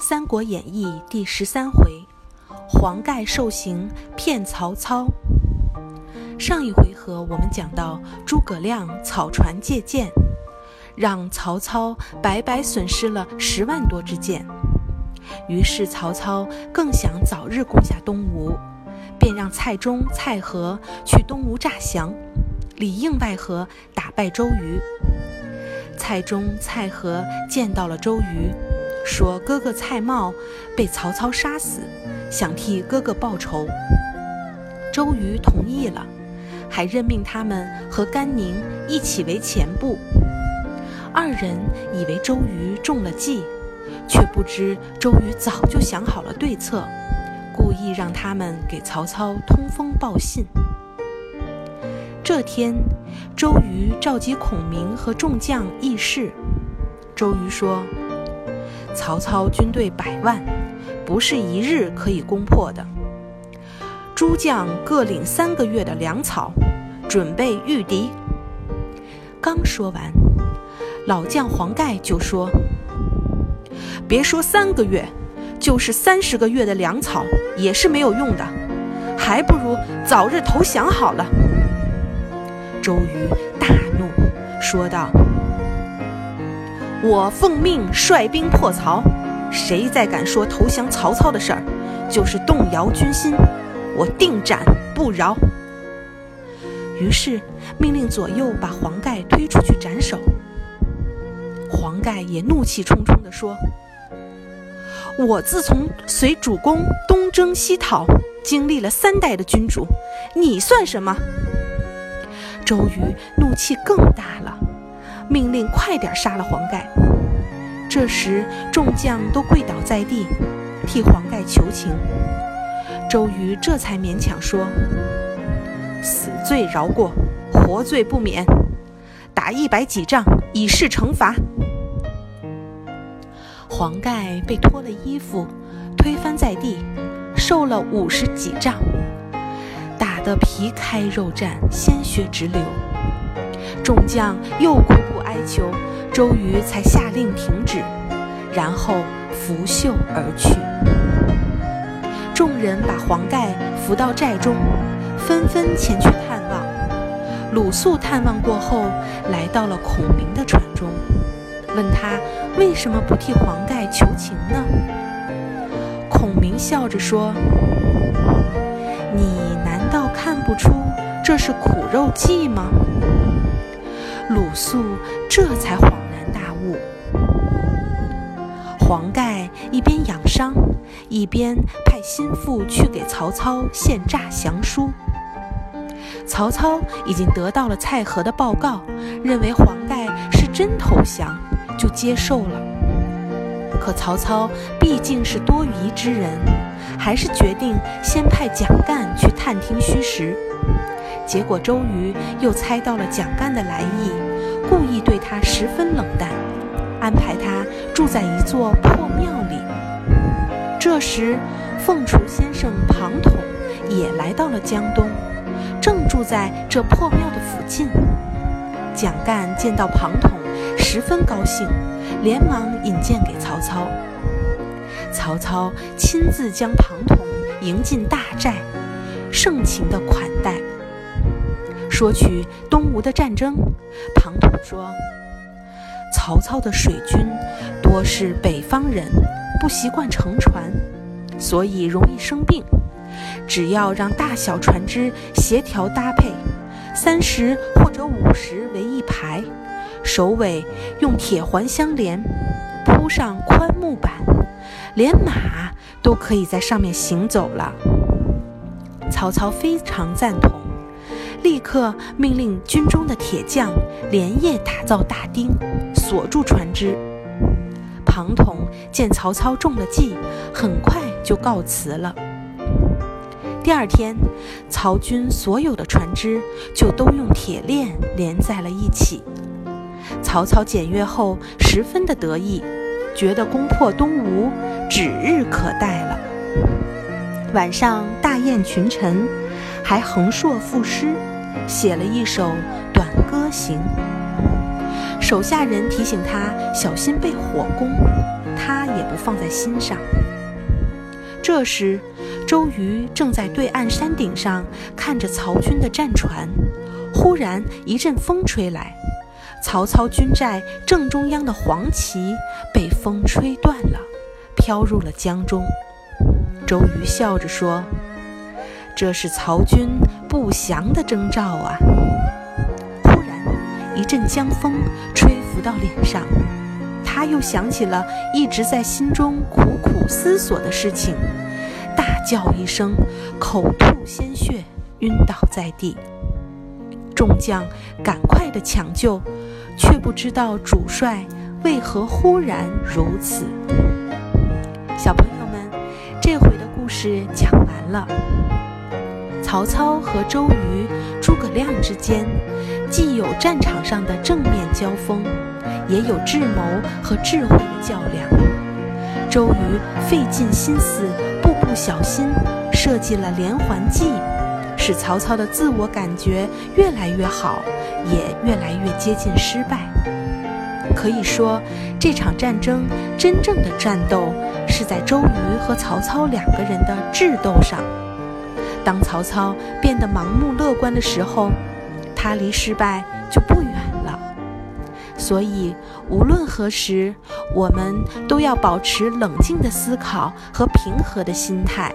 三国演义》第十三回，黄盖受刑骗曹操。上一回合我们讲到诸葛亮草船借箭，让曹操白白损失了十万多支箭。于是曹操更想早日攻下东吴，便让蔡中、蔡和去东吴诈降，里应外合打败周瑜。蔡中、蔡和见到了周瑜。说哥哥蔡瑁被曹操杀死，想替哥哥报仇。周瑜同意了，还任命他们和甘宁一起为前部。二人以为周瑜中了计，却不知周瑜早就想好了对策，故意让他们给曹操通风报信。这天，周瑜召集孔明和众将议事。周瑜说。曹操军队百万，不是一日可以攻破的。诸将各领三个月的粮草，准备御敌。刚说完，老将黄盖就说：“别说三个月，就是三十个月的粮草也是没有用的，还不如早日投降好了。”周瑜大怒，说道。我奉命率兵破曹，谁再敢说投降曹操的事儿，就是动摇军心，我定斩不饶。于是命令左右把黄盖推出去斩首。黄盖也怒气冲冲地说：“我自从随主公东征西讨，经历了三代的君主，你算什么？”周瑜怒气更大了。命令快点杀了黄盖。这时众将都跪倒在地，替黄盖求情。周瑜这才勉强说：“死罪饶过，活罪不免。打一百几仗，以示惩罚。”黄盖被脱了衣服，推翻在地，受了五十几仗，打得皮开肉绽，鲜血直流。众将又苦苦哀求，周瑜才下令停止，然后拂袖而去。众人把黄盖扶到寨中，纷纷前去探望。鲁肃探望过后，来到了孔明的船中，问他为什么不替黄盖求情呢？孔明笑着说：“你难道看不出这是苦肉计吗？”鲁肃这才恍然大悟。黄盖一边养伤，一边派心腹去给曹操献诈降书。曹操已经得到了蔡和的报告，认为黄盖是真投降，就接受了。可曹操毕竟是多疑之人，还是决定先派蒋干去探听虚实。结果周瑜又猜到了蒋干的来意，故意对他十分冷淡，安排他住在一座破庙里。这时，凤雏先生庞统也来到了江东，正住在这破庙的附近。蒋干见到庞统，十分高兴，连忙引荐给曹操。曹操亲自将庞统迎进大寨，盛情的款待。说起东吴的战争，庞统说：“曹操的水军多是北方人，不习惯乘船，所以容易生病。只要让大小船只协调搭配，三十或者五十为一排，首尾用铁环相连，铺上宽木板，连马都可以在上面行走了。”曹操非常赞同。立刻命令军中的铁匠连夜打造大钉，锁住船只。庞统见曹操中了计，很快就告辞了。第二天，曹军所有的船只就都用铁链连在了一起。曹操检阅后，十分的得意，觉得攻破东吴指日可待了。晚上大宴群臣，还横槊赋诗。写了一首短歌行，手下人提醒他小心被火攻，他也不放在心上。这时，周瑜正在对岸山顶上看着曹军的战船，忽然一阵风吹来，曹操军寨正中央的黄旗被风吹断了，飘入了江中。周瑜笑着说：“这是曹军不祥的征兆啊！”忽然，一阵江风吹拂到脸上，他又想起了一直在心中苦苦思索的事情，大叫一声，口吐鲜血，晕倒在地。众将赶快的抢救，却不知道主帅为何忽然如此。小朋友们，这回的故事讲完了。曹操和周瑜、诸葛亮之间，既有战场上的正面交锋，也有智谋和智慧的较量。周瑜费尽心思，步步小心，设计了连环计。使曹操的自我感觉越来越好，也越来越接近失败。可以说，这场战争真正的战斗是在周瑜和曹操两个人的智斗上。当曹操变得盲目乐观的时候，他离失败就不远了。所以，无论何时，我们都要保持冷静的思考和平和的心态。